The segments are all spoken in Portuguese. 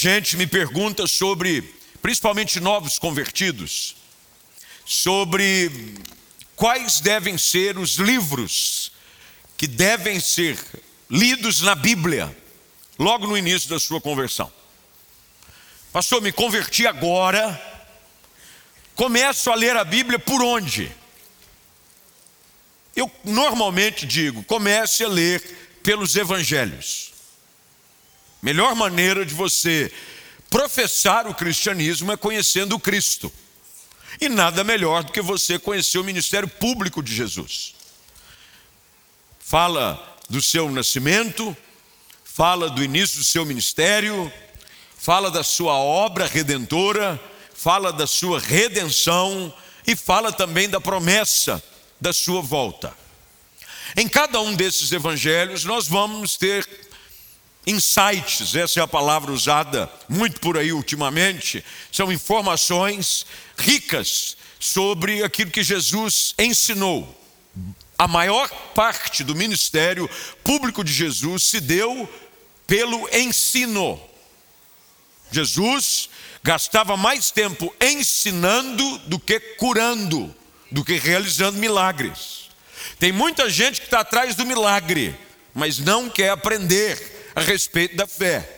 Gente me pergunta sobre, principalmente novos convertidos, sobre quais devem ser os livros que devem ser lidos na Bíblia, logo no início da sua conversão. Pastor, me converti agora, começo a ler a Bíblia por onde? Eu normalmente digo, comece a ler pelos evangelhos. Melhor maneira de você professar o cristianismo é conhecendo o Cristo. E nada melhor do que você conhecer o ministério público de Jesus. Fala do seu nascimento, fala do início do seu ministério, fala da sua obra redentora, fala da sua redenção e fala também da promessa da sua volta. Em cada um desses evangelhos, nós vamos ter insights, essa é a palavra usada muito por aí ultimamente, são informações ricas sobre aquilo que Jesus ensinou. A maior parte do ministério público de Jesus se deu pelo ensino. Jesus gastava mais tempo ensinando do que curando, do que realizando milagres. Tem muita gente que está atrás do milagre, mas não quer aprender a respeito da fé.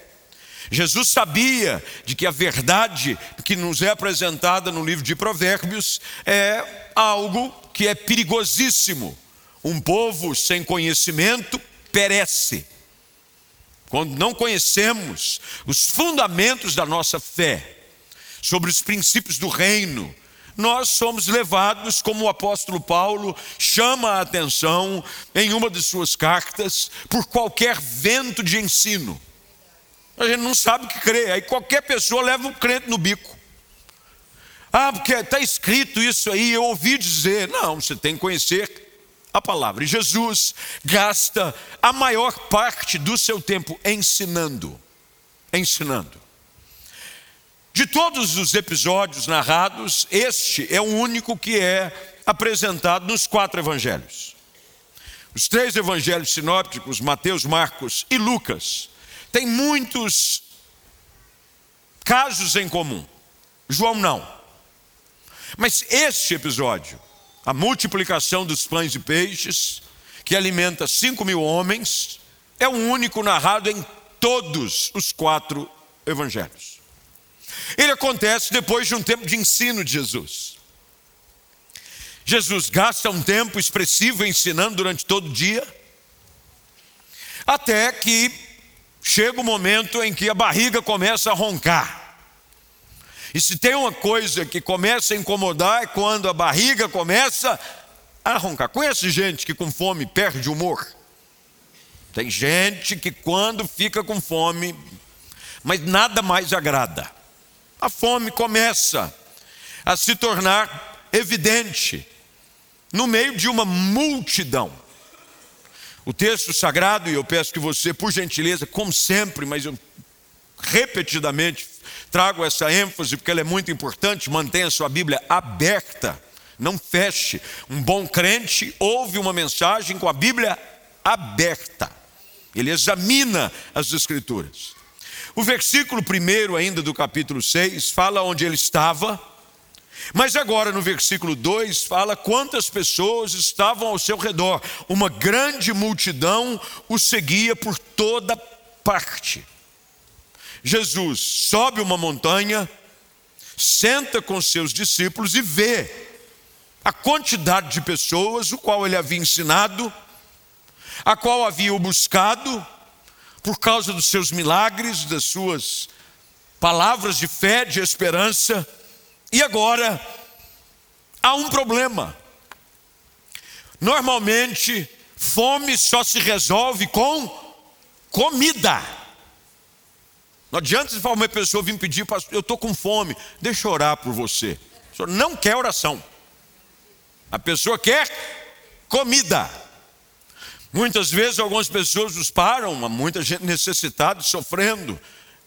Jesus sabia de que a verdade que nos é apresentada no livro de Provérbios é algo que é perigosíssimo. Um povo sem conhecimento perece. Quando não conhecemos os fundamentos da nossa fé, sobre os princípios do reino, nós somos levados, como o apóstolo Paulo chama a atenção em uma de suas cartas, por qualquer vento de ensino. A gente não sabe o que crer, aí qualquer pessoa leva o crente no bico. Ah, porque está escrito isso aí, eu ouvi dizer. Não, você tem que conhecer a palavra. Jesus gasta a maior parte do seu tempo ensinando. Ensinando. De todos os episódios narrados, este é o único que é apresentado nos quatro evangelhos. Os três evangelhos sinópticos, Mateus, Marcos e Lucas, têm muitos casos em comum. João não. Mas este episódio a multiplicação dos pães e peixes, que alimenta cinco mil homens, é o único narrado em todos os quatro evangelhos. Ele acontece depois de um tempo de ensino de Jesus. Jesus gasta um tempo expressivo ensinando durante todo o dia, até que chega o momento em que a barriga começa a roncar. E se tem uma coisa que começa a incomodar é quando a barriga começa a roncar. Conhece gente que com fome perde o humor? Tem gente que quando fica com fome, mas nada mais agrada. A fome começa a se tornar evidente no meio de uma multidão. O texto sagrado, e eu peço que você, por gentileza, como sempre, mas eu repetidamente trago essa ênfase porque ela é muito importante, mantenha sua Bíblia aberta, não feche. Um bom crente ouve uma mensagem com a Bíblia aberta. Ele examina as escrituras. O versículo primeiro ainda do capítulo 6 fala onde ele estava, mas agora no versículo 2 fala quantas pessoas estavam ao seu redor. Uma grande multidão o seguia por toda parte. Jesus sobe uma montanha, senta com seus discípulos e vê a quantidade de pessoas, o qual ele havia ensinado, a qual havia o buscado, por causa dos seus milagres, das suas palavras de fé, de esperança, e agora há um problema. Normalmente, fome só se resolve com comida. Não adianta se uma pessoa vir pedir, pastor, eu estou com fome, deixa eu orar por você. O senhor não quer oração. A pessoa quer comida. Muitas vezes algumas pessoas nos param, muita gente necessitada, sofrendo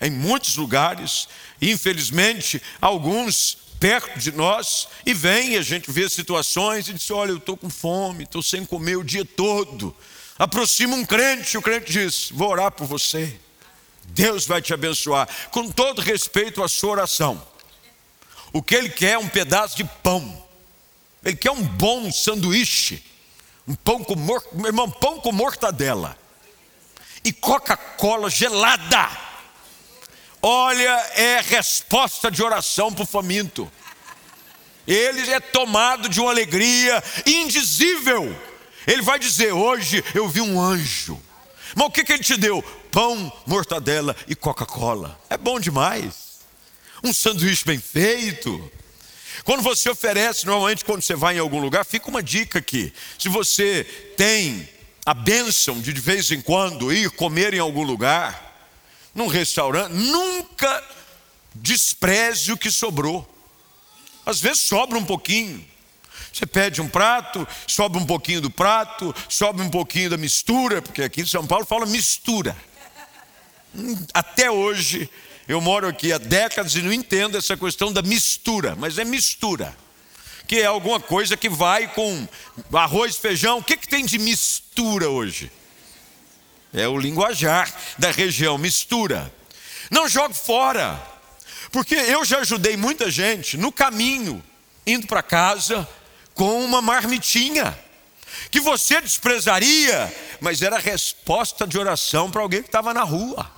em muitos lugares, infelizmente, alguns perto de nós, e vem a gente vê situações e diz: Olha, eu estou com fome, estou sem comer o dia todo. Aproxima um crente, e o crente diz: Vou orar por você. Deus vai te abençoar, com todo respeito à sua oração. O que ele quer é um pedaço de pão, ele quer um bom sanduíche, um pão com, mor... meu irmão, pão com mortadela e Coca-Cola gelada. Olha, é resposta de oração para o faminto. Ele é tomado de uma alegria indizível. Ele vai dizer: Hoje eu vi um anjo. Mas o que, que ele te deu? Pão, mortadela e Coca-Cola. É bom demais. Um sanduíche bem feito. Quando você oferece, normalmente quando você vai em algum lugar, fica uma dica aqui. Se você tem a bênção de de vez em quando ir comer em algum lugar, num restaurante, nunca despreze o que sobrou. Às vezes sobra um pouquinho. Você pede um prato, sobra um pouquinho do prato, sobra um pouquinho da mistura, porque aqui em São Paulo fala mistura. Até hoje, eu moro aqui há décadas e não entendo essa questão da mistura, mas é mistura que é alguma coisa que vai com arroz, feijão. O que, que tem de mistura hoje? É o linguajar da região, mistura. Não jogue fora, porque eu já ajudei muita gente no caminho, indo para casa, com uma marmitinha, que você desprezaria, mas era resposta de oração para alguém que estava na rua.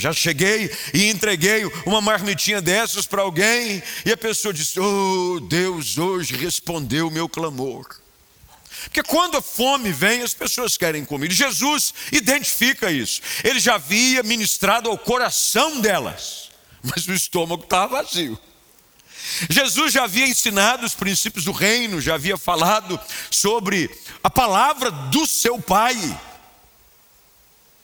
Já cheguei e entreguei uma marmitinha dessas para alguém e a pessoa disse: Oh, Deus hoje respondeu o meu clamor. Porque quando a fome vem, as pessoas querem comida. Jesus identifica isso. Ele já havia ministrado ao coração delas, mas o estômago estava vazio. Jesus já havia ensinado os princípios do reino, já havia falado sobre a palavra do seu Pai.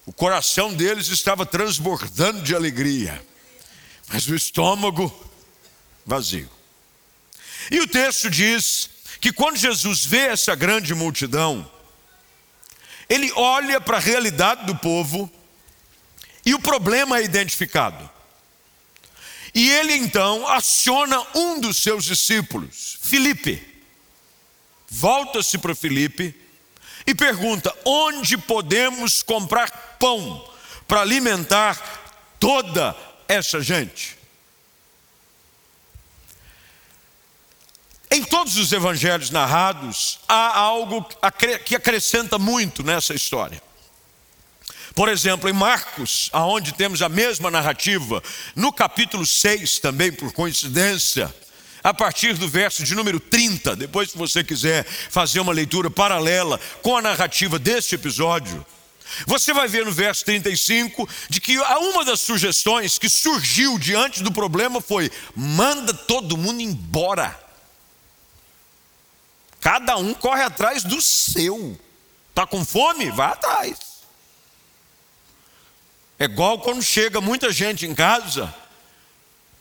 O coração deles estava transbordando de alegria, mas o estômago vazio. E o texto diz que quando Jesus vê essa grande multidão, ele olha para a realidade do povo e o problema é identificado. E ele então aciona um dos seus discípulos, Filipe. Volta-se para Filipe e pergunta: onde podemos comprar pão para alimentar toda essa gente? Em todos os evangelhos narrados, há algo que acrescenta muito nessa história. Por exemplo, em Marcos, aonde temos a mesma narrativa, no capítulo 6 também, por coincidência, a partir do verso de número 30, depois se você quiser fazer uma leitura paralela com a narrativa deste episódio, você vai ver no verso 35 de que uma das sugestões que surgiu diante do problema foi: manda todo mundo embora. Cada um corre atrás do seu. Está com fome? Vai atrás. É igual quando chega muita gente em casa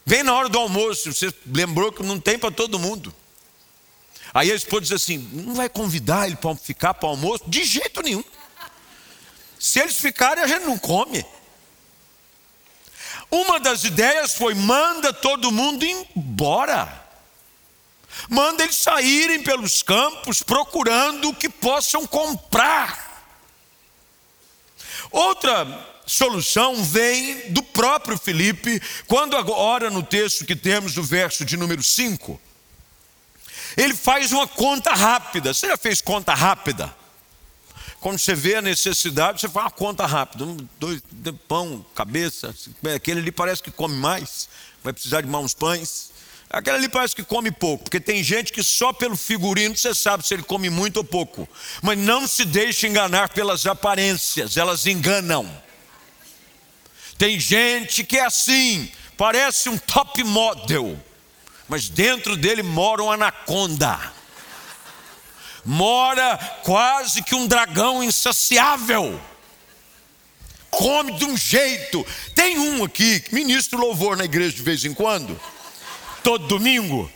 Vem na hora do almoço, você lembrou que não tem para todo mundo. Aí a esposa diz assim: não vai convidar ele para ficar para o almoço? De jeito nenhum. Se eles ficarem, a gente não come. Uma das ideias foi: manda todo mundo embora. Manda eles saírem pelos campos procurando o que possam comprar. Outra solução vem do próprio Felipe, quando agora no texto que temos, no verso de número 5, ele faz uma conta rápida. Você já fez conta rápida? Quando você vê a necessidade, você faz uma conta rápida. Um, dois, pão, cabeça, aquele ali parece que come mais, vai precisar de mais uns pães. Aquele ali parece que come pouco, porque tem gente que só pelo figurino você sabe se ele come muito ou pouco. Mas não se deixe enganar pelas aparências, elas enganam. Tem gente que é assim, parece um top model, mas dentro dele mora um anaconda. Mora quase que um dragão insaciável. Come de um jeito. Tem um aqui, ministro louvor na igreja de vez em quando, todo domingo,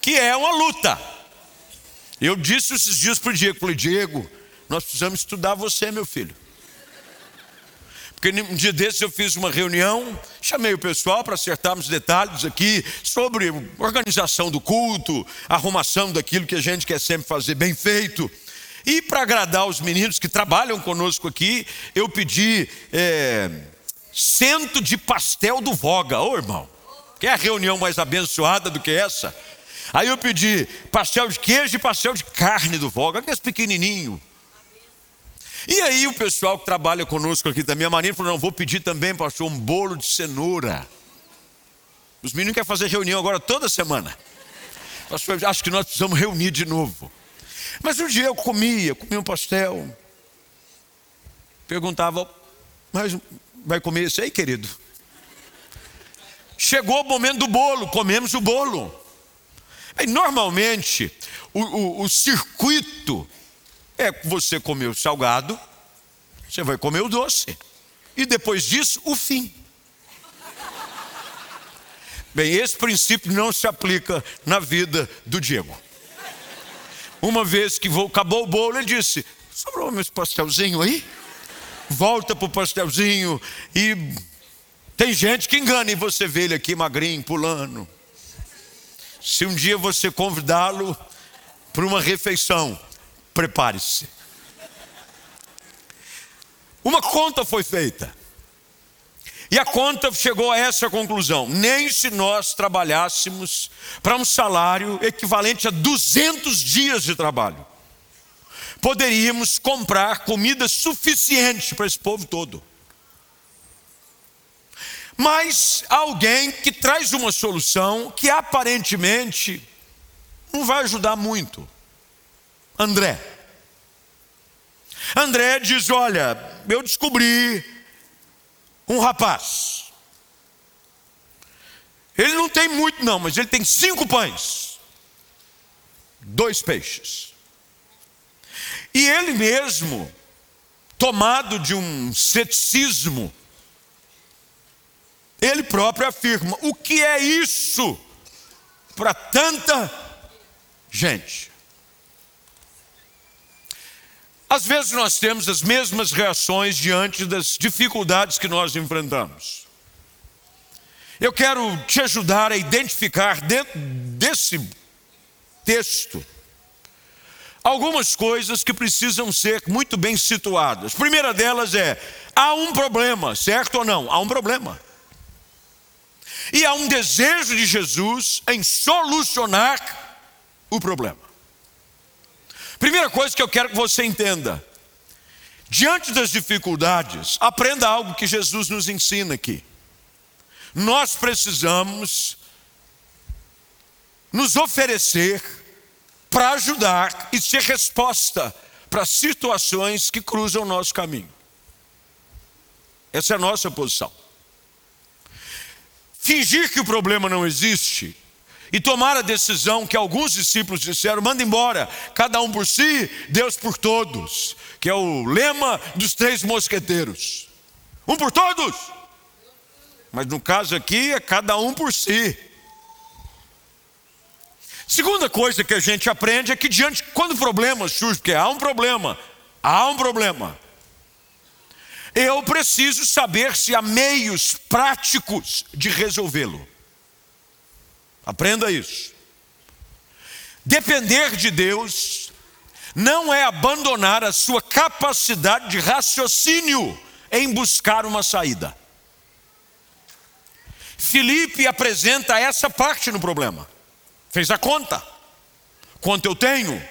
que é uma luta. Eu disse esses dias para o Diego, falei, Diego, nós precisamos estudar você, meu filho. Porque um dia desses eu fiz uma reunião, chamei o pessoal para acertarmos detalhes aqui sobre organização do culto, arrumação daquilo que a gente quer sempre fazer bem feito. E para agradar os meninos que trabalham conosco aqui, eu pedi é, cento de pastel do Voga. Ô irmão, quer a reunião mais abençoada do que essa? Aí eu pedi pastel de queijo e pastel de carne do Voga, aqueles pequenininho. E aí o pessoal que trabalha conosco aqui da minha marinha falou: não, vou pedir também, pastor, um bolo de cenoura. Os meninos querem fazer reunião agora toda semana. Pastor, acho que nós precisamos reunir de novo. Mas um dia eu comia, comia um pastel. Perguntava, mas vai comer isso aí, querido? Chegou o momento do bolo, comemos o bolo. E normalmente, o, o, o circuito é você comer o salgado, você vai comer o doce. E depois disso, o fim. Bem, esse princípio não se aplica na vida do Diego. Uma vez que acabou o bolo, ele disse: sobrou meu pastelzinho aí? Volta para o pastelzinho e tem gente que engana e você vê ele aqui magrinho, pulando. Se um dia você convidá-lo para uma refeição, prepare-se. Uma conta foi feita. E a conta chegou a essa conclusão: nem se nós trabalhássemos para um salário equivalente a 200 dias de trabalho, poderíamos comprar comida suficiente para esse povo todo. Mas alguém que traz uma solução que aparentemente não vai ajudar muito. André. André diz: Olha, eu descobri um rapaz. Ele não tem muito, não, mas ele tem cinco pães, dois peixes. E ele mesmo, tomado de um ceticismo, ele próprio afirma: o que é isso para tanta gente? Às vezes nós temos as mesmas reações diante das dificuldades que nós enfrentamos. Eu quero te ajudar a identificar dentro desse texto algumas coisas que precisam ser muito bem situadas. A primeira delas é: há um problema, certo ou não? Há um problema. E há um desejo de Jesus em solucionar o problema. Primeira coisa que eu quero que você entenda: diante das dificuldades, aprenda algo que Jesus nos ensina aqui. Nós precisamos nos oferecer para ajudar e ser resposta para situações que cruzam o nosso caminho. Essa é a nossa posição. Fingir que o problema não existe e tomar a decisão que alguns discípulos disseram: manda embora, cada um por si, Deus por todos, que é o lema dos três mosqueteiros. Um por todos, mas no caso aqui é cada um por si. Segunda coisa que a gente aprende é que diante quando o problema surge, porque há um problema, há um problema. Eu preciso saber se há meios práticos de resolvê-lo. Aprenda isso. Depender de Deus não é abandonar a sua capacidade de raciocínio em buscar uma saída. Felipe apresenta essa parte no problema. Fez a conta. Quanto eu tenho,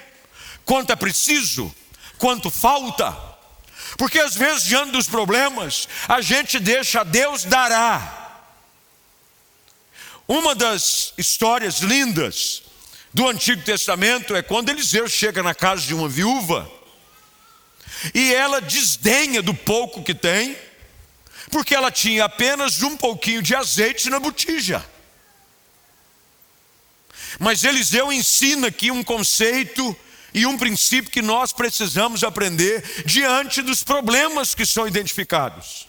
quanto é preciso, quanto falta. Porque às vezes, diante dos problemas, a gente deixa Deus dará uma das histórias lindas do Antigo Testamento é quando Eliseu chega na casa de uma viúva e ela desdenha do pouco que tem, porque ela tinha apenas um pouquinho de azeite na botija. Mas Eliseu ensina aqui um conceito e um princípio que nós precisamos aprender diante dos problemas que são identificados.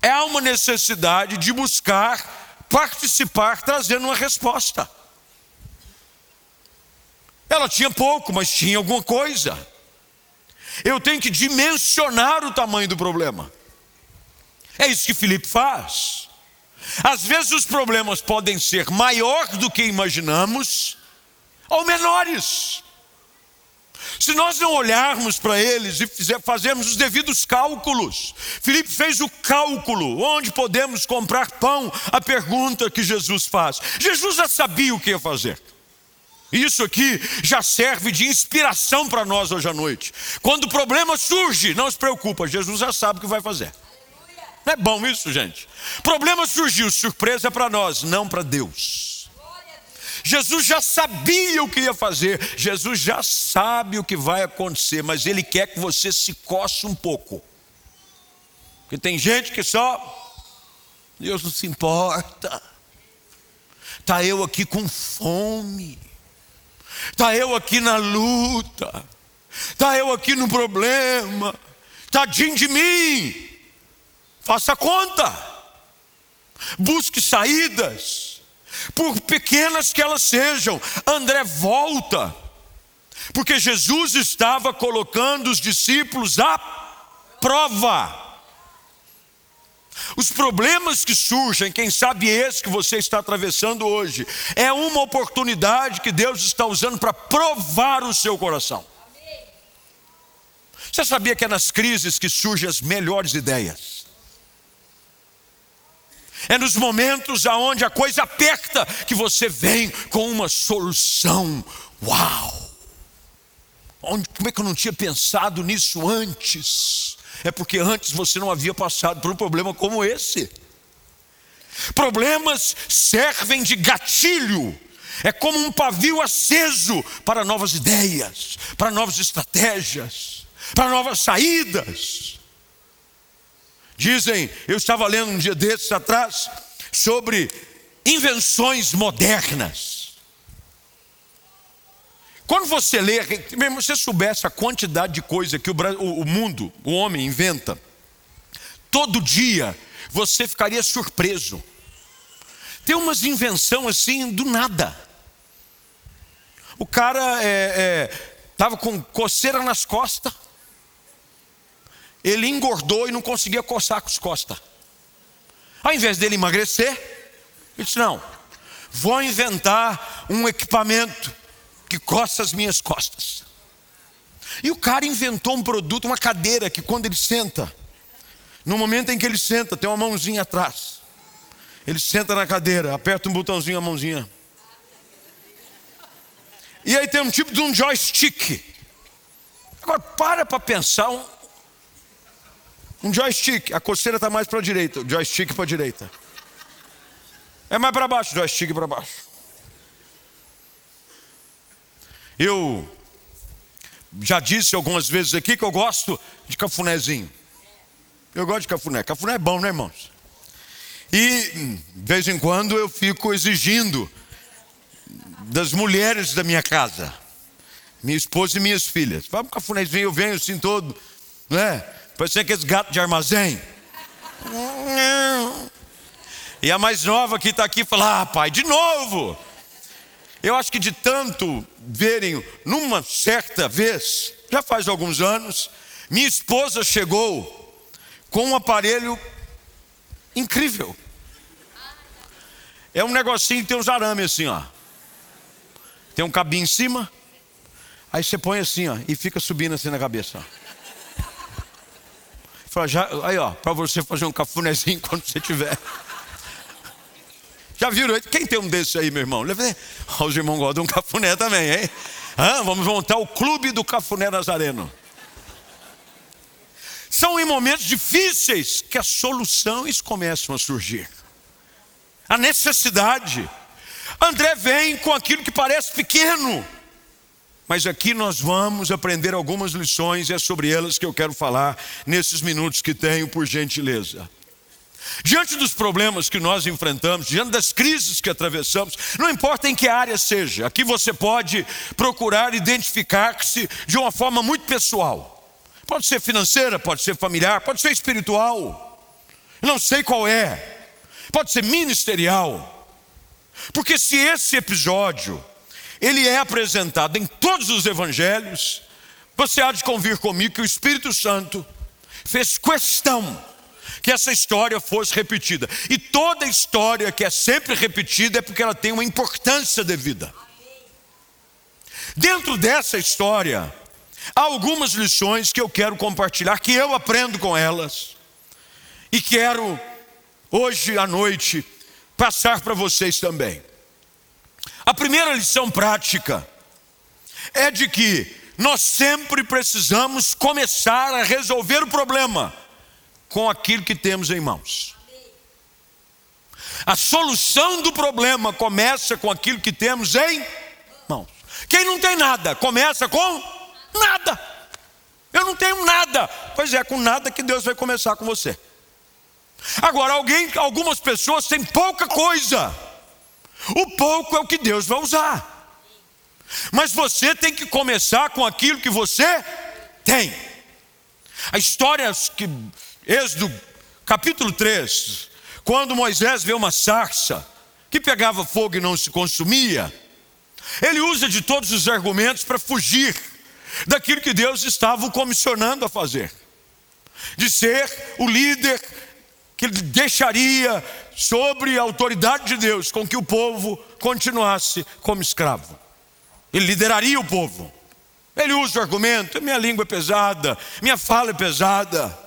É uma necessidade de buscar participar trazendo uma resposta. Ela tinha pouco, mas tinha alguma coisa. Eu tenho que dimensionar o tamanho do problema. É isso que Felipe faz. Às vezes os problemas podem ser maiores do que imaginamos ou menores. Se nós não olharmos para eles e fazermos os devidos cálculos, Filipe fez o cálculo, onde podemos comprar pão? A pergunta que Jesus faz. Jesus já sabia o que ia fazer. Isso aqui já serve de inspiração para nós hoje à noite. Quando o problema surge, não se preocupa, Jesus já sabe o que vai fazer. Não é bom isso, gente? Problema surgiu, surpresa para nós, não para Deus. Jesus já sabia o que ia fazer, Jesus já sabe o que vai acontecer, mas Ele quer que você se coce um pouco. Porque tem gente que só, Deus não se importa, está eu aqui com fome. Está eu aqui na luta, está eu aqui no problema, tadinho de mim. Faça conta, busque saídas, por pequenas que elas sejam. André volta, porque Jesus estava colocando os discípulos à prova. Os problemas que surgem, quem sabe esse que você está atravessando hoje, é uma oportunidade que Deus está usando para provar o seu coração. Você sabia que é nas crises que surgem as melhores ideias? É nos momentos aonde a coisa aperta que você vem com uma solução. Uau! Onde, como é que eu não tinha pensado nisso antes? é porque antes você não havia passado por um problema como esse. Problemas servem de gatilho, é como um pavio aceso para novas ideias, para novas estratégias, para novas saídas. Dizem, eu estava lendo um dia desses atrás sobre invenções modernas. Quando você lê, mesmo se você soubesse a quantidade de coisa que o, o mundo, o homem inventa, todo dia você ficaria surpreso. Tem umas invenção assim do nada. O cara estava é, é, com coceira nas costas, ele engordou e não conseguia coçar com as costas. Ao invés dele emagrecer, ele disse: Não, vou inventar um equipamento que coça as minhas costas. E o cara inventou um produto, uma cadeira que quando ele senta, no momento em que ele senta, tem uma mãozinha atrás. Ele senta na cadeira, aperta um botãozinho, a mãozinha. E aí tem um tipo de um joystick. Agora para para pensar um, um joystick. A coceira está mais para a direita, joystick para a direita. É mais para baixo, joystick para baixo. Eu já disse algumas vezes aqui que eu gosto de cafunézinho. Eu gosto de cafuné. Cafuné é bom, né, irmãos? E de vez em quando eu fico exigindo das mulheres da minha casa, minha esposa e minhas filhas. Vamos cafunézinho, eu venho assim todo, né? Parece aqueles gatos de armazém. E a mais nova que está aqui fala: Ah, pai, de novo. Eu acho que de tanto verem, numa certa vez, já faz alguns anos, minha esposa chegou com um aparelho incrível. É um negocinho que tem uns arames assim, ó. Tem um cabinho em cima, aí você põe assim, ó, e fica subindo assim na cabeça. Ó. Fala, já, aí, ó, para você fazer um cafunézinho quando você tiver. Já viram? Quem tem um desses aí, meu irmão? Os irmãos gostam de um cafuné também, hein? Ah, vamos montar o clube do cafuné nazareno. São em momentos difíceis que as soluções começam a surgir. A necessidade. André vem com aquilo que parece pequeno. Mas aqui nós vamos aprender algumas lições e é sobre elas que eu quero falar nesses minutos que tenho, por gentileza. Diante dos problemas que nós enfrentamos, diante das crises que atravessamos, não importa em que área seja, aqui você pode procurar identificar-se de uma forma muito pessoal. Pode ser financeira, pode ser familiar, pode ser espiritual. Não sei qual é. Pode ser ministerial. Porque se esse episódio ele é apresentado em todos os evangelhos, você há de convir comigo que o Espírito Santo fez questão que essa história fosse repetida. E toda história que é sempre repetida é porque ela tem uma importância devida. Dentro dessa história, há algumas lições que eu quero compartilhar, que eu aprendo com elas, e quero, hoje à noite, passar para vocês também. A primeira lição prática é de que nós sempre precisamos começar a resolver o problema com aquilo que temos em mãos. A solução do problema começa com aquilo que temos em mãos. Quem não tem nada, começa com nada. Eu não tenho nada. Pois é, com nada que Deus vai começar com você. Agora, alguém, algumas pessoas têm pouca coisa. O pouco é o que Deus vai usar. Mas você tem que começar com aquilo que você tem. A história que Êxodo capítulo 3, quando Moisés vê uma sarça que pegava fogo e não se consumia, ele usa de todos os argumentos para fugir daquilo que Deus estava o comissionando a fazer, de ser o líder que deixaria sobre a autoridade de Deus com que o povo continuasse como escravo. Ele lideraria o povo. Ele usa o argumento: minha língua é pesada, minha fala é pesada.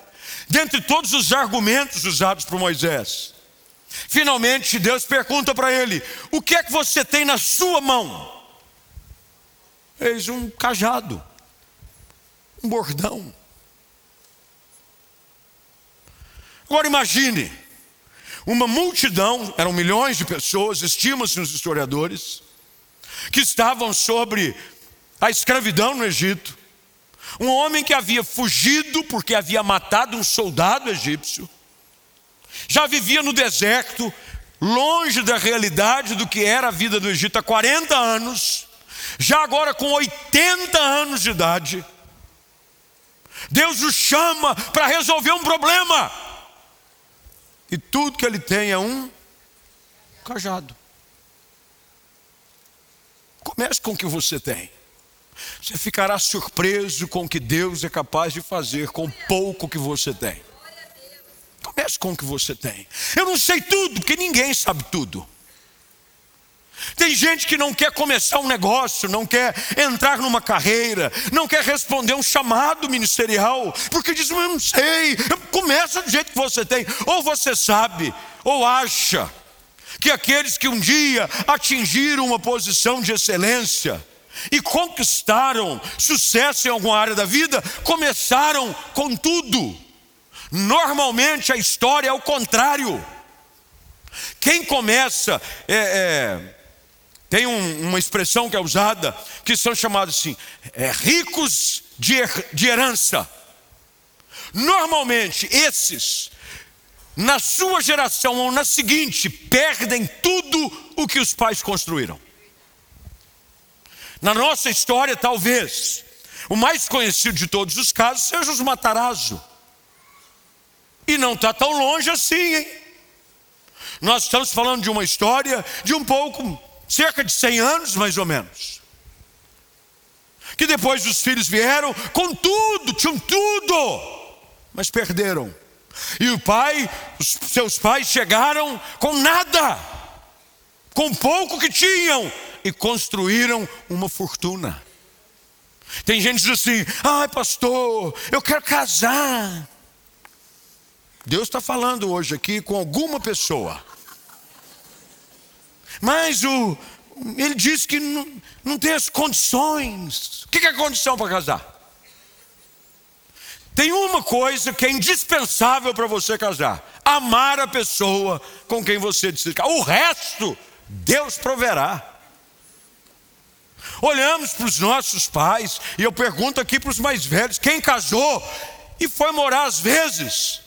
Dentre todos os argumentos usados por Moisés, finalmente Deus pergunta para ele: O que é que você tem na sua mão? Eis um cajado, um bordão. Agora imagine, uma multidão, eram milhões de pessoas, estima-se os historiadores, que estavam sobre a escravidão no Egito. Um homem que havia fugido porque havia matado um soldado egípcio, já vivia no deserto, longe da realidade do que era a vida do Egito há 40 anos, já agora com 80 anos de idade. Deus o chama para resolver um problema e tudo que ele tem é um cajado. Comece com o que você tem. Você ficará surpreso com o que Deus é capaz de fazer com pouco que você tem. Comece com o que você tem. Eu não sei tudo, porque ninguém sabe tudo. Tem gente que não quer começar um negócio, não quer entrar numa carreira, não quer responder um chamado ministerial, porque diz: Eu não sei, começa do jeito que você tem. Ou você sabe, ou acha que aqueles que um dia atingiram uma posição de excelência e conquistaram sucesso em alguma área da vida, começaram com tudo. Normalmente a história é o contrário. Quem começa é, é tem um, uma expressão que é usada, que são chamados assim, é, ricos de, de herança. Normalmente, esses, na sua geração ou na seguinte, perdem tudo o que os pais construíram. Na nossa história, talvez, o mais conhecido de todos os casos seja os Matarazzo. E não está tão longe assim, hein? Nós estamos falando de uma história de um pouco cerca de 100 anos mais ou menos. Que depois os filhos vieram com tudo, tinham tudo, mas perderam. E o pai, os seus pais chegaram com nada, com pouco que tinham, e construíram uma fortuna. Tem gente que diz assim: ai, pastor, eu quero casar. Deus está falando hoje aqui com alguma pessoa mas o, ele diz que não, não tem as condições. O que é condição para casar? Tem uma coisa que é indispensável para você casar: amar a pessoa com quem você decide. O resto, Deus proverá. Olhamos para os nossos pais, e eu pergunto aqui para os mais velhos: quem casou e foi morar às vezes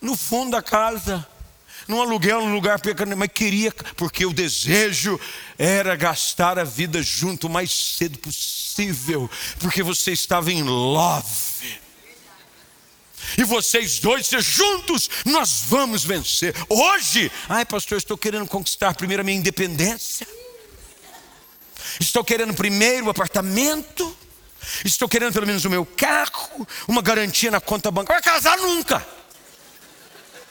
no fundo da casa? Num aluguel, num lugar pequeno, mas queria, porque o desejo era gastar a vida junto o mais cedo possível, porque você estava em love. E vocês dois juntos, nós vamos vencer. Hoje, ai pastor, estou querendo conquistar primeiro a minha independência. Estou querendo primeiro o apartamento. Estou querendo pelo menos o meu carro, uma garantia na conta bancária. Vai casar nunca.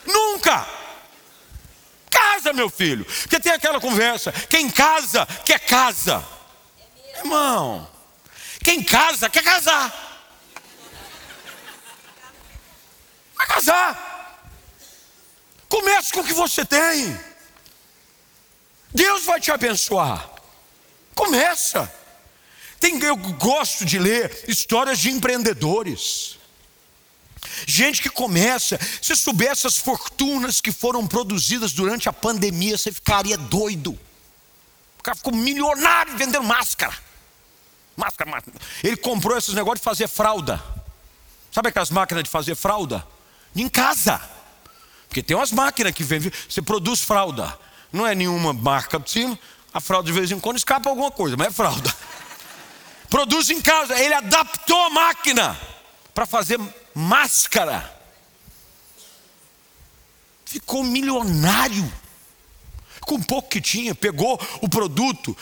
Nunca casa, meu filho. Porque tem aquela conversa: quem casa, quer casa. Irmão, Quem casa quer casar. Vai casar. Comece com o que você tem. Deus vai te abençoar. Começa. Tem, eu gosto de ler histórias de empreendedores. Gente que começa, se soubesse as fortunas que foram produzidas durante a pandemia, você ficaria doido. O cara ficou milionário vendendo máscara. Máscara, máscara. Ele comprou esses negócios de fazer fralda. Sabe aquelas máquinas de fazer fralda? Em casa. Porque tem umas máquinas que vendem, você produz fralda. Não é nenhuma marca de cima, a fralda de vez em quando escapa alguma coisa, mas é fralda. Produz em casa. Ele adaptou a máquina para fazer máscara. Ficou milionário. Com pouco que tinha, pegou o produto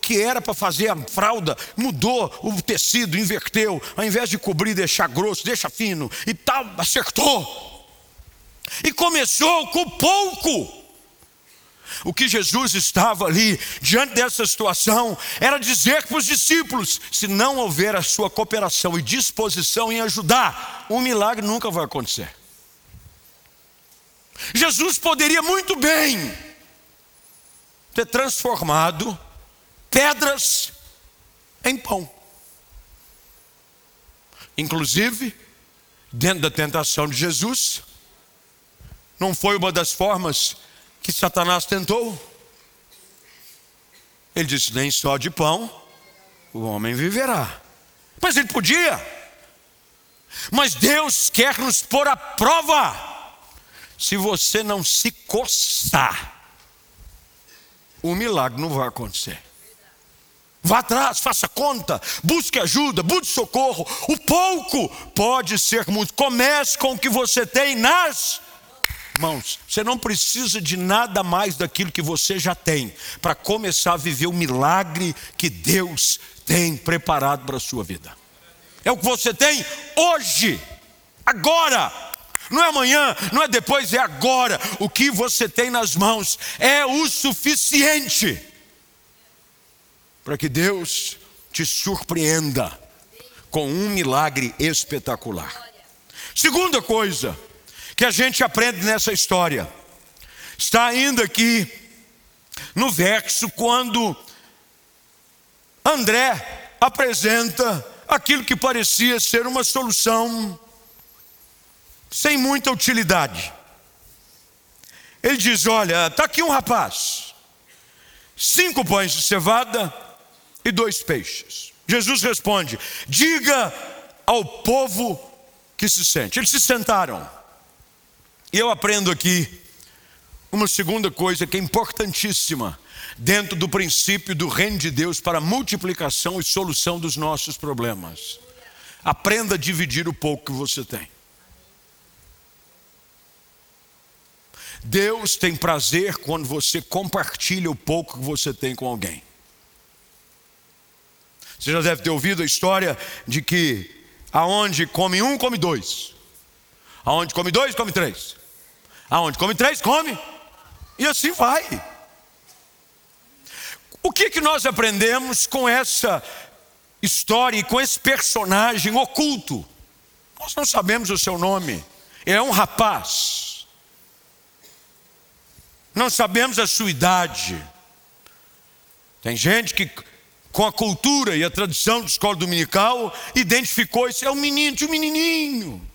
que era para fazer a fralda, mudou o tecido, inverteu, ao invés de cobrir, deixar grosso, deixa fino e tal, acertou. E começou com pouco. O que Jesus estava ali, diante dessa situação, era dizer para os discípulos: se não houver a sua cooperação e disposição em ajudar, um milagre nunca vai acontecer. Jesus poderia muito bem ter transformado pedras em pão. Inclusive, dentro da tentação de Jesus, não foi uma das formas que Satanás tentou. Ele disse: Nem só de pão o homem viverá. Mas ele podia. Mas Deus quer nos pôr à prova. Se você não se coçar, o milagre não vai acontecer. Vá atrás, faça conta, busque ajuda, busque socorro. O pouco pode ser muito. Comece com o que você tem nas Irmãos, você não precisa de nada mais daquilo que você já tem para começar a viver o milagre que Deus tem preparado para a sua vida. É o que você tem hoje, agora. Não é amanhã, não é depois, é agora. O que você tem nas mãos é o suficiente para que Deus te surpreenda com um milagre espetacular. Segunda coisa, que a gente aprende nessa história. Está ainda aqui no verso quando André apresenta aquilo que parecia ser uma solução sem muita utilidade. Ele diz: Olha, está aqui um rapaz, cinco pães de cevada e dois peixes. Jesus responde: Diga ao povo que se sente. Eles se sentaram. E eu aprendo aqui uma segunda coisa que é importantíssima dentro do princípio do reino de Deus para multiplicação e solução dos nossos problemas. Aprenda a dividir o pouco que você tem. Deus tem prazer quando você compartilha o pouco que você tem com alguém. Você já deve ter ouvido a história de que aonde come um, come dois. Aonde come dois, come três. Aonde come três, come. E assim vai. O que, que nós aprendemos com essa história e com esse personagem oculto? Nós não sabemos o seu nome. Ele é um rapaz. Não sabemos a sua idade. Tem gente que, com a cultura e a tradição de escola dominical, identificou esse é um menino, tinha um menininho.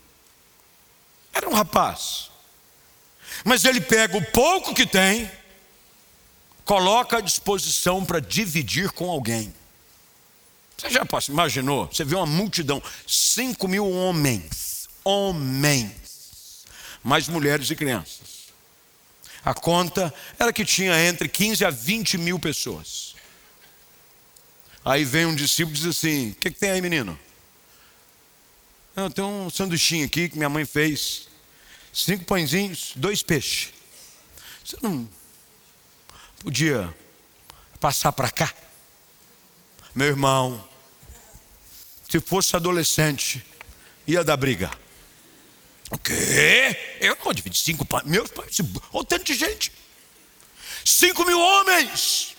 Era um rapaz. Mas ele pega o pouco que tem, coloca à disposição para dividir com alguém. Você já imaginou? Você vê uma multidão, 5 mil homens, homens, mais mulheres e crianças. A conta era que tinha entre 15 a 20 mil pessoas. Aí vem um discípulo e diz assim: O que, que tem aí, menino? Não, tem um sanduichinho aqui que minha mãe fez cinco pãezinhos, dois peixes. Você não podia passar para cá? Meu irmão, se fosse adolescente, ia dar briga. O quê? Eu não dividir cinco pães. Meus pães, olha tanto de gente. Cinco mil homens.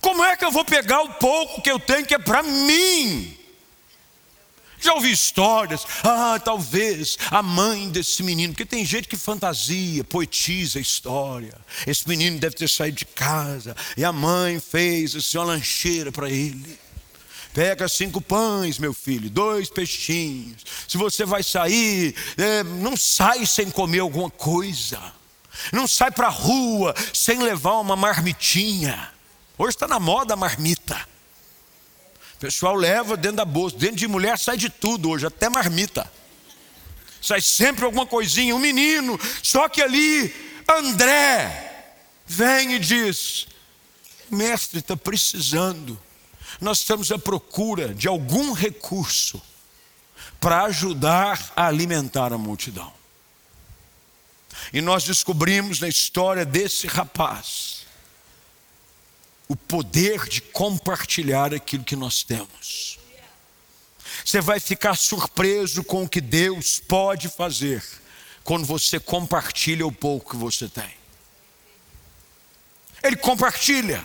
Como é que eu vou pegar o pouco que eu tenho que é para mim? Já ouvi histórias, ah, talvez a mãe desse menino, porque tem gente que fantasia, poetiza a história. Esse menino deve ter saído de casa e a mãe fez assim, uma lancheira para ele. Pega cinco pães, meu filho, dois peixinhos. Se você vai sair, é, não sai sem comer alguma coisa. Não sai para a rua sem levar uma marmitinha. Hoje está na moda a marmita. O pessoal leva dentro da bolsa. Dentro de mulher sai de tudo hoje, até marmita. Sai sempre alguma coisinha. Um menino, só que ali, André, vem e diz: Mestre, está precisando. Nós estamos à procura de algum recurso para ajudar a alimentar a multidão. E nós descobrimos na história desse rapaz o poder de compartilhar aquilo que nós temos. Você vai ficar surpreso com o que Deus pode fazer quando você compartilha o pouco que você tem. Ele compartilha,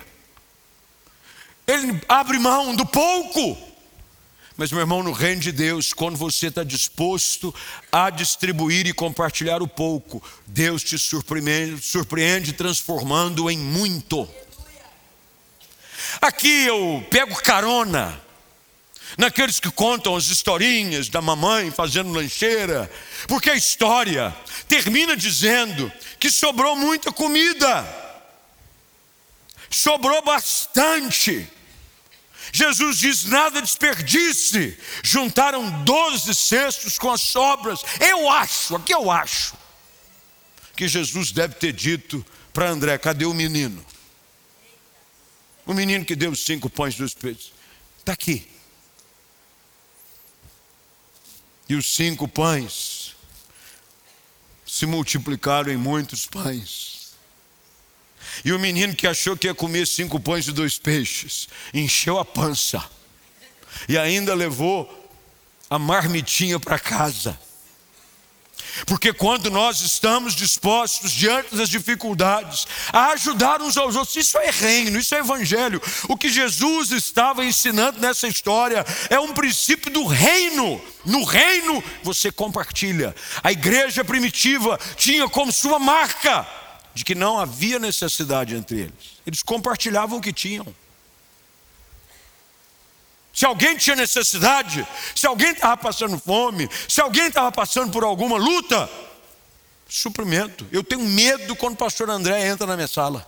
ele abre mão do pouco. Mas, meu irmão, no reino de Deus, quando você está disposto a distribuir e compartilhar o pouco, Deus te surpreende, surpreende transformando em muito. Aqui eu pego carona naqueles que contam as historinhas da mamãe fazendo lancheira, porque a história termina dizendo que sobrou muita comida, sobrou bastante. Jesus diz: nada desperdice. Juntaram doze cestos com as sobras. Eu acho, aqui eu acho, que Jesus deve ter dito para André: cadê o menino? O menino que deu os cinco pães dos peixes. Está aqui. E os cinco pães se multiplicaram em muitos pães. E o menino que achou que ia comer cinco pães e dois peixes, encheu a pança. E ainda levou a marmitinha para casa. Porque quando nós estamos dispostos, diante das dificuldades, a ajudar uns aos outros, isso é reino, isso é evangelho. O que Jesus estava ensinando nessa história é um princípio do reino. No reino você compartilha. A igreja primitiva tinha como sua marca de que não havia necessidade entre eles. Eles compartilhavam o que tinham. Se alguém tinha necessidade, se alguém estava passando fome, se alguém estava passando por alguma luta, suprimento. Eu tenho medo quando o pastor André entra na minha sala.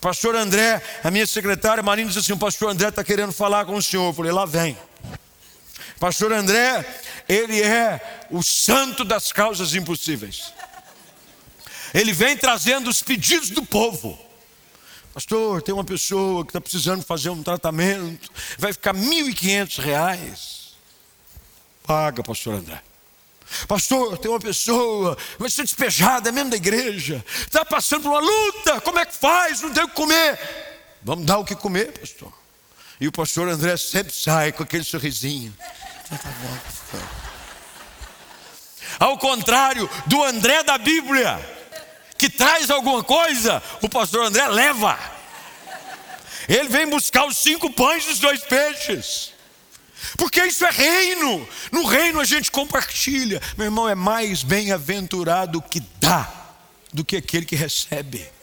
Pastor André, a minha secretária Marina disse assim: o pastor André está querendo falar com o senhor. Eu falei, lá vem. Pastor André, ele é o santo das causas impossíveis. Ele vem trazendo os pedidos do povo. Pastor, tem uma pessoa que está precisando fazer um tratamento, vai ficar R$ 1.500. Paga, pastor André. Pastor, tem uma pessoa, vai ser despejada mesmo da igreja, está passando por uma luta, como é que faz? Não tem o que comer. Vamos dar o que comer, pastor. E o pastor André sempre sai com aquele sorrisinho. Tá Ao contrário do André da Bíblia, que traz alguma coisa, o pastor André leva. Ele vem buscar os cinco pães e os dois peixes. Porque isso é reino. No reino a gente compartilha. Meu irmão, é mais bem-aventurado que dá do que aquele que recebe.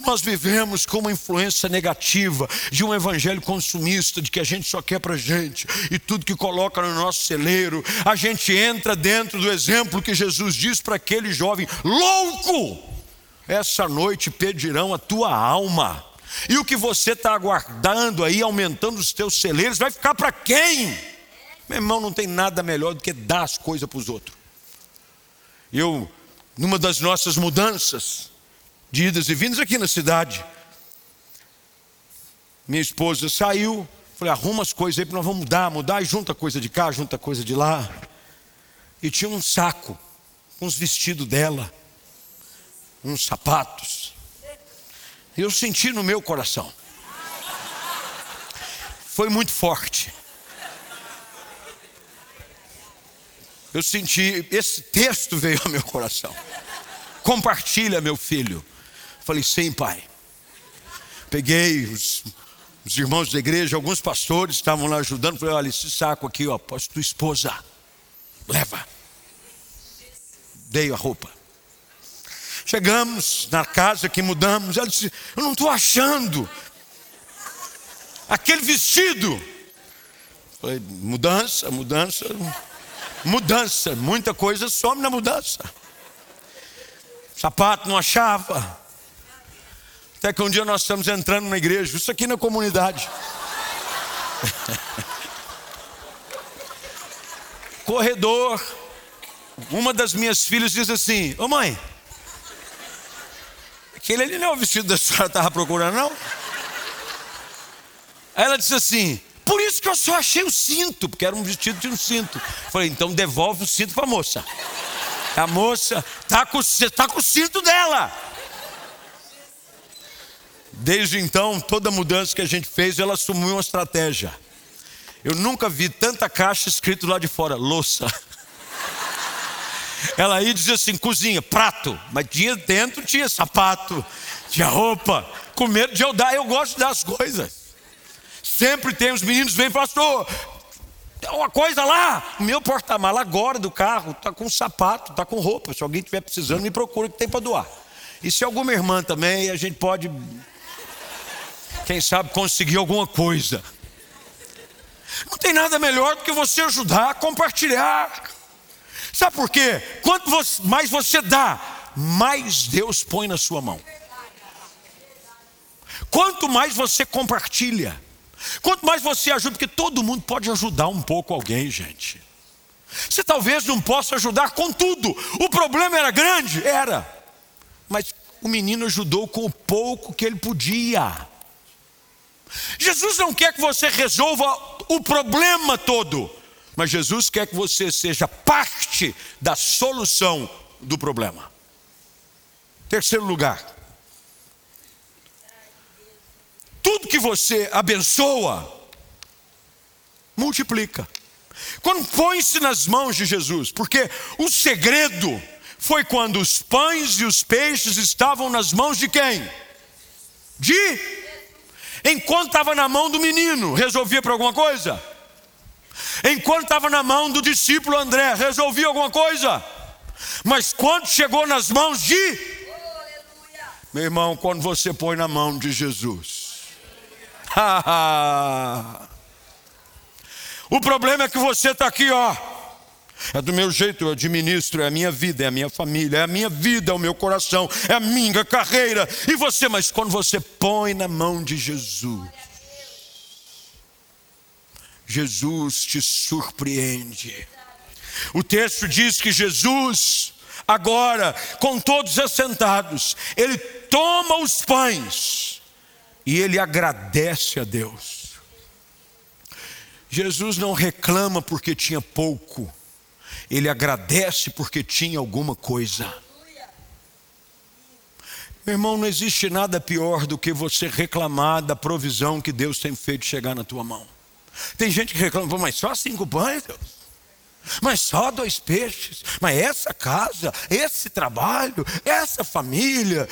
Nós vivemos com uma influência negativa de um evangelho consumista, de que a gente só quer para gente e tudo que coloca no nosso celeiro. A gente entra dentro do exemplo que Jesus diz para aquele jovem: louco, essa noite pedirão a tua alma. E o que você está aguardando aí, aumentando os teus celeiros, vai ficar para quem? Meu irmão, não tem nada melhor do que dar as coisas para os outros. Eu, numa das nossas mudanças, de idas e vindas aqui na cidade. Minha esposa saiu, falei, arruma as coisas aí, nós vamos mudar, mudar, e junta coisa de cá, junta coisa de lá. E tinha um saco com os vestidos dela, uns sapatos. Eu senti no meu coração. Foi muito forte. Eu senti, esse texto veio ao meu coração. Compartilha, meu filho. Falei, sim, pai. peguei os, os irmãos da igreja, alguns pastores estavam lá ajudando. Falei: olha, esse saco aqui, ó, pode tua esposa, leva. Dei a roupa. Chegamos na casa que mudamos. Ela disse: Eu não estou achando aquele vestido. Falei: Mudança, mudança, mudança. Muita coisa some na mudança. Sapato não achava. Até que um dia nós estamos entrando na igreja, isso aqui na comunidade. Corredor. Uma das minhas filhas diz assim: Ô mãe, aquele ali não é o vestido da senhora estava procurando, não? Ela disse assim: Por isso que eu só achei o cinto, porque era um vestido de um cinto. Falei: Então devolve o cinto para a moça. A moça está com, tá com o cinto dela. Desde então, toda mudança que a gente fez, ela assumiu uma estratégia. Eu nunca vi tanta caixa escrito lá de fora, louça. Ela aí dizia assim: cozinha, prato, mas tinha dentro, tinha sapato, tinha roupa. Com medo de eu dar, eu gosto de dar as coisas. Sempre tem os meninos vêm, pastor, tem uma coisa lá. O meu porta-mala agora do carro está com sapato, está com roupa. Se alguém estiver precisando, me procura que tem para doar. E se alguma irmã também, a gente pode, quem sabe, conseguir alguma coisa. Não tem nada melhor do que você ajudar, compartilhar. Sabe por quê? Quanto mais você dá, mais Deus põe na sua mão. Quanto mais você compartilha, quanto mais você ajuda, porque todo mundo pode ajudar um pouco alguém, gente. Você talvez não possa ajudar com tudo. O problema era grande? Era. Mas o menino ajudou com o pouco que ele podia. Jesus não quer que você resolva o problema todo. Mas Jesus quer que você seja parte da solução do problema. Terceiro lugar. Tudo que você abençoa, multiplica. Quando põe-se nas mãos de Jesus, porque o segredo foi quando os pães e os peixes estavam nas mãos de quem? De? Enquanto estava na mão do menino, resolvia para alguma coisa? Enquanto estava na mão do discípulo André, resolvia alguma coisa. Mas quando chegou nas mãos de. Meu irmão, quando você põe na mão de Jesus. o problema é que você está aqui, ó. É do meu jeito, eu administro, é a minha vida, é a minha família, é a minha vida, é o meu coração, é a minha carreira. E você, mas quando você põe na mão de Jesus, Jesus te surpreende. O texto diz que Jesus, agora, com todos assentados, ele toma os pães e ele agradece a Deus. Jesus não reclama porque tinha pouco, ele agradece porque tinha alguma coisa. Meu irmão, não existe nada pior do que você reclamar da provisão que Deus tem feito chegar na tua mão. Tem gente que reclama, mas só cinco pães, Deus. Mas só dois peixes. Mas essa casa, esse trabalho, essa família.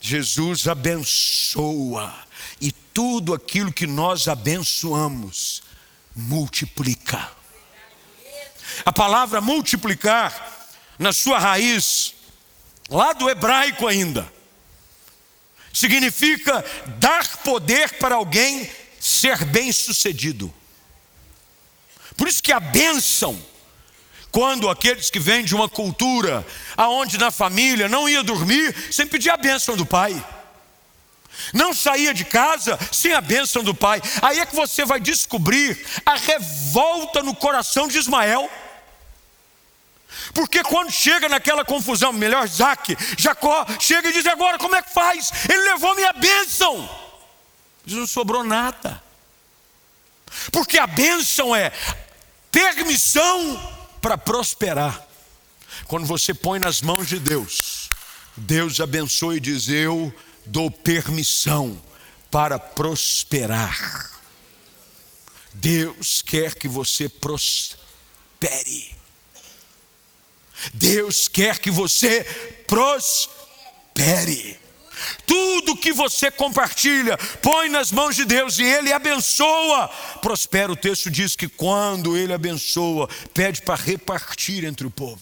Jesus abençoa. E tudo aquilo que nós abençoamos, multiplica. A palavra multiplicar, na sua raiz, lá do hebraico ainda, significa dar poder para alguém ser bem-sucedido. Por isso que a bênção, quando aqueles que vêm de uma cultura aonde na família não ia dormir sem pedir a bênção do pai. Não saía de casa sem a bênção do pai. Aí é que você vai descobrir a revolta no coração de Ismael. Porque quando chega naquela confusão, melhor Isaac, Jacó chega e diz: agora como é que faz? Ele levou minha bênção. Diz, não sobrou nada. Porque a bênção é permissão para prosperar. Quando você põe nas mãos de Deus, Deus abençoa e diz: Eu dou permissão para prosperar. Deus quer que você prospere. Deus quer que você prospere. Tudo que você compartilha, põe nas mãos de Deus e Ele abençoa. Prospera, o texto diz que quando Ele abençoa, pede para repartir entre o povo.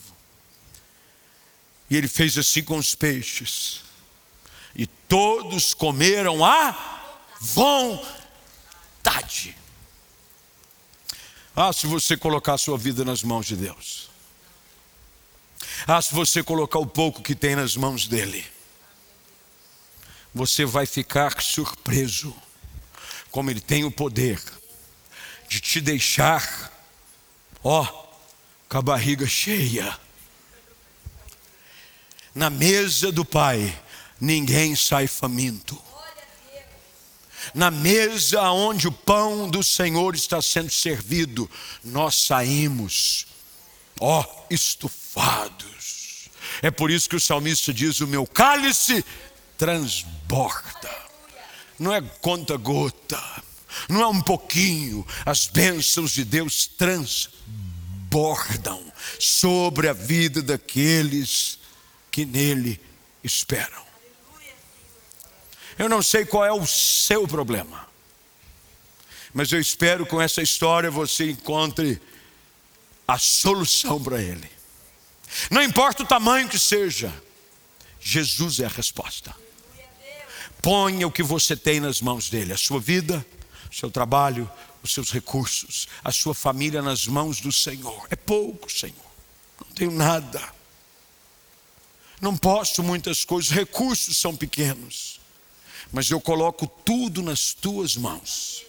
E Ele fez assim com os peixes. E todos comeram a vontade. Ah, se você colocar a sua vida nas mãos de Deus. Ah, se você colocar o pouco que tem nas mãos dele. Você vai ficar surpreso como ele tem o poder de te deixar, ó, com a barriga cheia. Na mesa do Pai, ninguém sai faminto na mesa onde o pão do Senhor está sendo servido, nós saímos, ó, estufados. É por isso que o salmista diz: O meu cálice transborda, não é conta-gota, não é um pouquinho, as bênçãos de Deus transbordam sobre a vida daqueles que nele esperam. Eu não sei qual é o seu problema, mas eu espero que com essa história você encontre a solução para ele. Não importa o tamanho que seja, Jesus é a resposta. Ponha o que você tem nas mãos dele, a sua vida, o seu trabalho, os seus recursos, a sua família nas mãos do Senhor. É pouco, Senhor. Não tenho nada. Não posso muitas coisas, recursos são pequenos mas eu coloco tudo nas tuas mãos.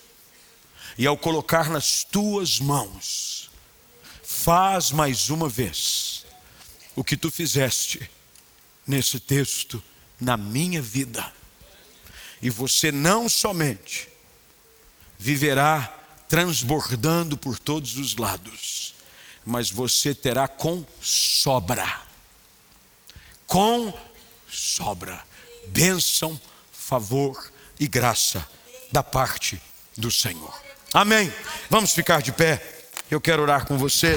E ao colocar nas tuas mãos, faz mais uma vez o que tu fizeste nesse texto na minha vida. E você não somente viverá transbordando por todos os lados, mas você terá com sobra. Com sobra. Bênção favor e graça da parte do Senhor. Amém. Vamos ficar de pé. Eu quero orar com você.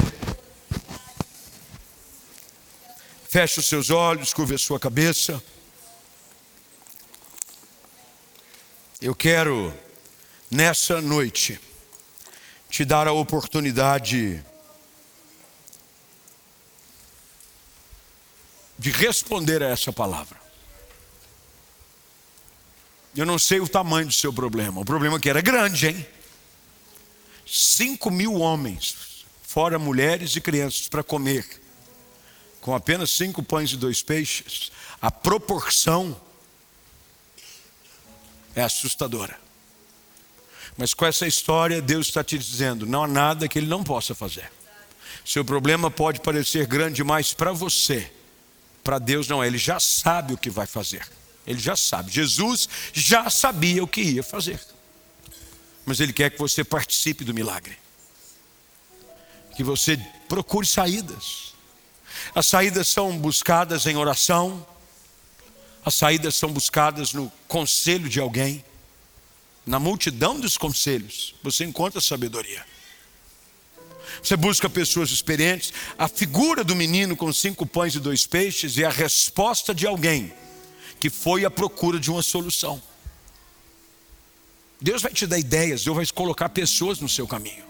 Feche os seus olhos, curve a sua cabeça. Eu quero, nessa noite, te dar a oportunidade de responder a essa palavra. Eu não sei o tamanho do seu problema. O problema é que era grande, hein? Cinco mil homens, fora mulheres e crianças, para comer, com apenas cinco pães e dois peixes. A proporção é assustadora. Mas com essa história, Deus está te dizendo: não há nada que Ele não possa fazer. Seu problema pode parecer grande demais para você, para Deus não é, Ele já sabe o que vai fazer. Ele já sabe. Jesus já sabia o que ia fazer. Mas Ele quer que você participe do milagre. Que você procure saídas. As saídas são buscadas em oração. As saídas são buscadas no conselho de alguém. Na multidão dos conselhos, você encontra sabedoria. Você busca pessoas experientes. A figura do menino com cinco pães e dois peixes e a resposta de alguém que foi à procura de uma solução. Deus vai te dar ideias, Deus vai colocar pessoas no seu caminho.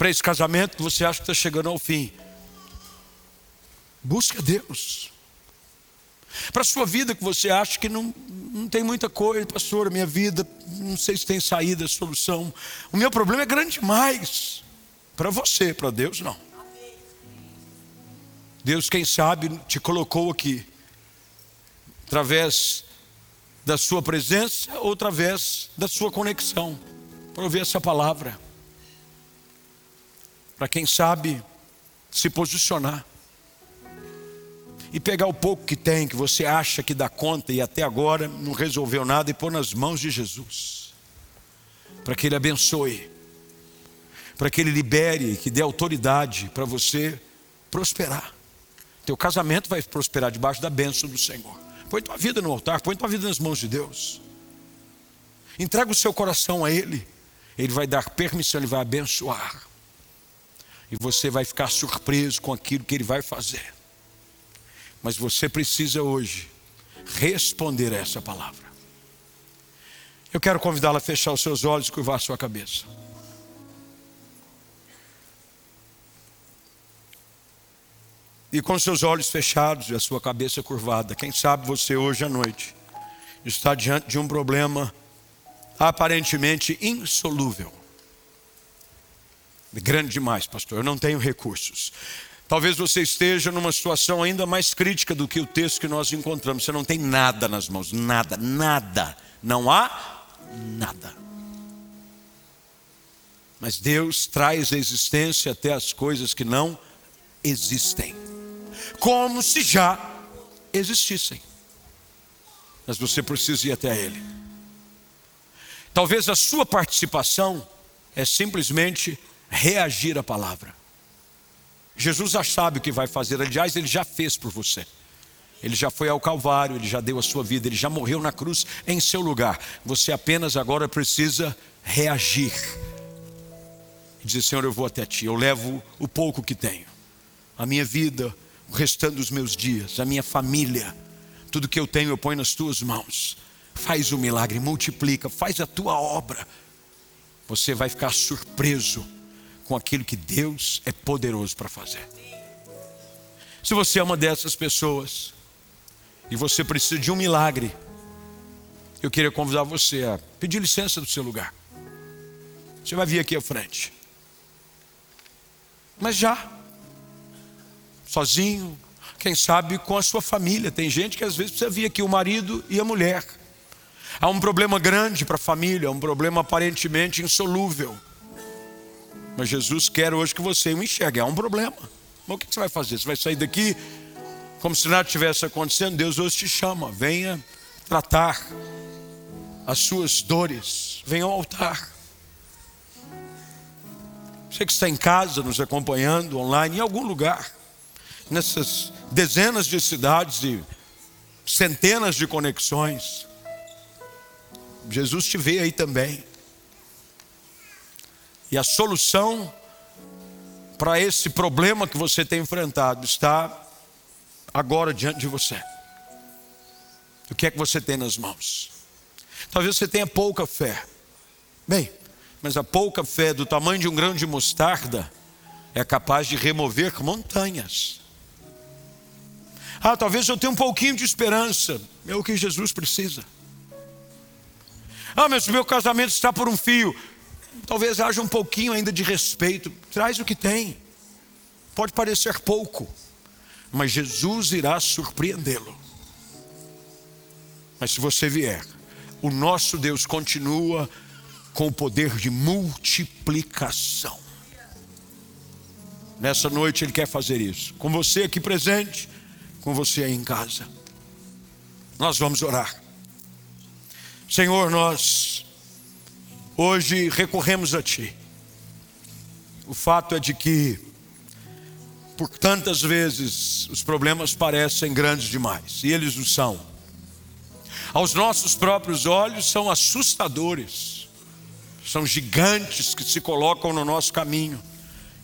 Para esse casamento que você acha que está chegando ao fim, busca Deus. Para a sua vida que você acha que não, não tem muita coisa, pastor, minha vida, não sei se tem saída, solução. O meu problema é grande demais. Para você, para Deus não. Deus, quem sabe, te colocou aqui, através da Sua presença ou através da Sua conexão, para ouvir essa palavra. Para quem sabe se posicionar e pegar o pouco que tem, que você acha que dá conta e até agora não resolveu nada, e pôr nas mãos de Jesus, para que Ele abençoe, para que Ele libere, que dê autoridade para você prosperar. Teu casamento vai prosperar debaixo da bênção do Senhor. Põe tua vida no altar, põe tua vida nas mãos de Deus. Entrega o seu coração a Ele. Ele vai dar permissão, Ele vai abençoar. E você vai ficar surpreso com aquilo que Ele vai fazer. Mas você precisa hoje responder a essa palavra. Eu quero convidá-la a fechar os seus olhos e curvar sua cabeça. E com seus olhos fechados e a sua cabeça curvada, quem sabe você hoje à noite está diante de um problema aparentemente insolúvel. Grande demais, pastor, eu não tenho recursos. Talvez você esteja numa situação ainda mais crítica do que o texto que nós encontramos. Você não tem nada nas mãos, nada, nada. Não há nada. Mas Deus traz a existência até as coisas que não existem, como se já existissem. Mas você precisa ir até Ele. Talvez a sua participação é simplesmente reagir à palavra. Jesus já sabe o que vai fazer, aliás, ele já fez por você. Ele já foi ao Calvário, ele já deu a sua vida, ele já morreu na cruz em seu lugar. Você apenas agora precisa reagir. E dizer: Senhor, eu vou até ti, eu levo o pouco que tenho, a minha vida, o restante dos meus dias, a minha família, tudo que eu tenho eu ponho nas tuas mãos. Faz o milagre, multiplica, faz a tua obra. Você vai ficar surpreso com aquilo que Deus é poderoso para fazer. Se você é uma dessas pessoas e você precisa de um milagre, eu queria convidar você a pedir licença do seu lugar. Você vai vir aqui à frente. Mas já, sozinho, quem sabe com a sua família. Tem gente que às vezes precisa vir aqui, o marido e a mulher. Há um problema grande para a família, um problema aparentemente insolúvel. Mas Jesus quer hoje que você o enxergue. Há um problema. Mas o que você vai fazer? Você vai sair daqui como se nada tivesse acontecendo? Deus hoje te chama. Venha tratar as suas dores. Venha ao altar. Você que está em casa, nos acompanhando online, em algum lugar, nessas dezenas de cidades e centenas de conexões, Jesus te vê aí também. E a solução para esse problema que você tem enfrentado está agora diante de você. O que é que você tem nas mãos? Talvez você tenha pouca fé. Bem, mas a pouca fé do tamanho de um grão de mostarda é capaz de remover montanhas. Ah, talvez eu tenha um pouquinho de esperança. É o que Jesus precisa. Ah, mas o meu casamento está por um fio talvez haja um pouquinho ainda de respeito. Traz o que tem. Pode parecer pouco, mas Jesus irá surpreendê-lo. Mas se você vier, o nosso Deus continua com o poder de multiplicação. Nessa noite Ele quer fazer isso. Com você aqui presente, com você aí em casa. Nós vamos orar. Senhor, nós Hoje recorremos a Ti. O fato é de que, por tantas vezes, os problemas parecem grandes demais, e eles o são. Aos nossos próprios olhos, são assustadores, são gigantes que se colocam no nosso caminho.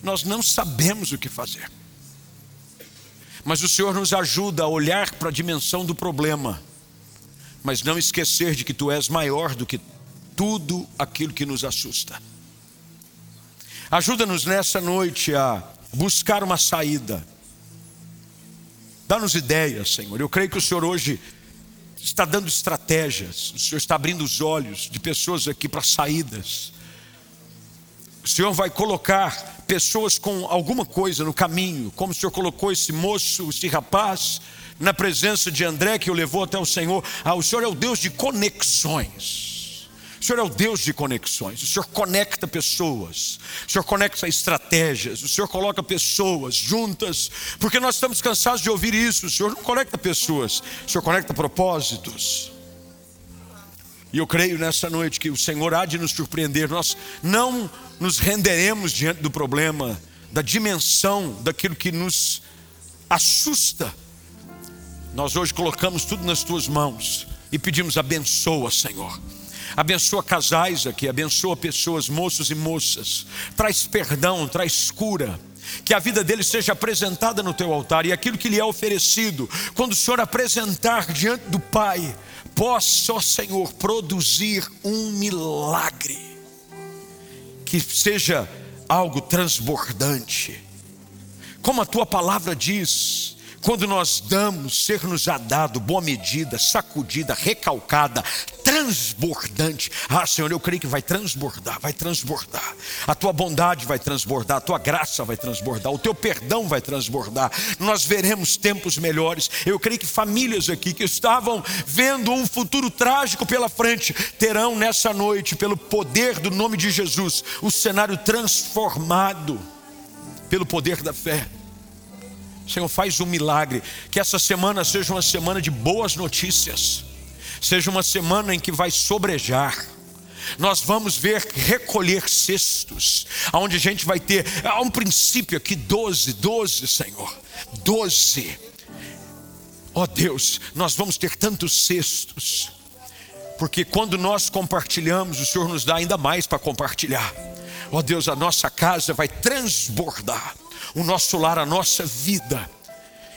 Nós não sabemos o que fazer. Mas o Senhor nos ajuda a olhar para a dimensão do problema, mas não esquecer de que Tu és maior do que tudo aquilo que nos assusta. Ajuda-nos nessa noite a buscar uma saída. Dá-nos ideias, Senhor. Eu creio que o Senhor hoje está dando estratégias, o Senhor está abrindo os olhos de pessoas aqui para saídas. O Senhor vai colocar pessoas com alguma coisa no caminho, como o Senhor colocou esse moço, esse rapaz, na presença de André que o levou até o Senhor. Ah, o Senhor é o Deus de conexões. O Senhor é o Deus de conexões, o Senhor conecta pessoas, o Senhor conecta estratégias, o Senhor coloca pessoas juntas, porque nós estamos cansados de ouvir isso. O Senhor não conecta pessoas, o Senhor conecta propósitos. E eu creio nessa noite que o Senhor há de nos surpreender. Nós não nos renderemos diante do problema, da dimensão daquilo que nos assusta. Nós hoje colocamos tudo nas tuas mãos e pedimos: abençoa, Senhor Abençoa casais aqui, abençoa pessoas, moços e moças. Traz perdão, traz cura. que a vida dele seja apresentada no teu altar e aquilo que lhe é oferecido, quando o Senhor apresentar diante do Pai, possa, ó Senhor, produzir um milagre, que seja algo transbordante, como a tua palavra diz, quando nós damos, ser-nos já dado, boa medida, sacudida, recalcada, transbordante. Ah, Senhor, eu creio que vai transbordar, vai transbordar. A tua bondade vai transbordar, a tua graça vai transbordar, o teu perdão vai transbordar. Nós veremos tempos melhores. Eu creio que famílias aqui que estavam vendo um futuro trágico pela frente, terão nessa noite, pelo poder do nome de Jesus, o cenário transformado pelo poder da fé. Senhor, faz um milagre. Que essa semana seja uma semana de boas notícias, seja uma semana em que vai sobrejar. Nós vamos ver recolher cestos, onde a gente vai ter, há um princípio aqui, 12, 12, Senhor, 12. Ó oh Deus, nós vamos ter tantos cestos, porque quando nós compartilhamos, o Senhor nos dá ainda mais para compartilhar. Ó oh Deus, a nossa casa vai transbordar o nosso lar, a nossa vida,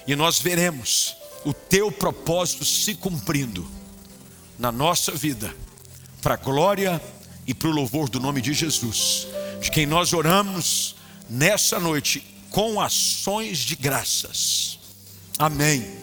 e nós veremos o teu propósito se cumprindo na nossa vida, para a glória e para o louvor do nome de Jesus, de quem nós oramos nessa noite com ações de graças. Amém.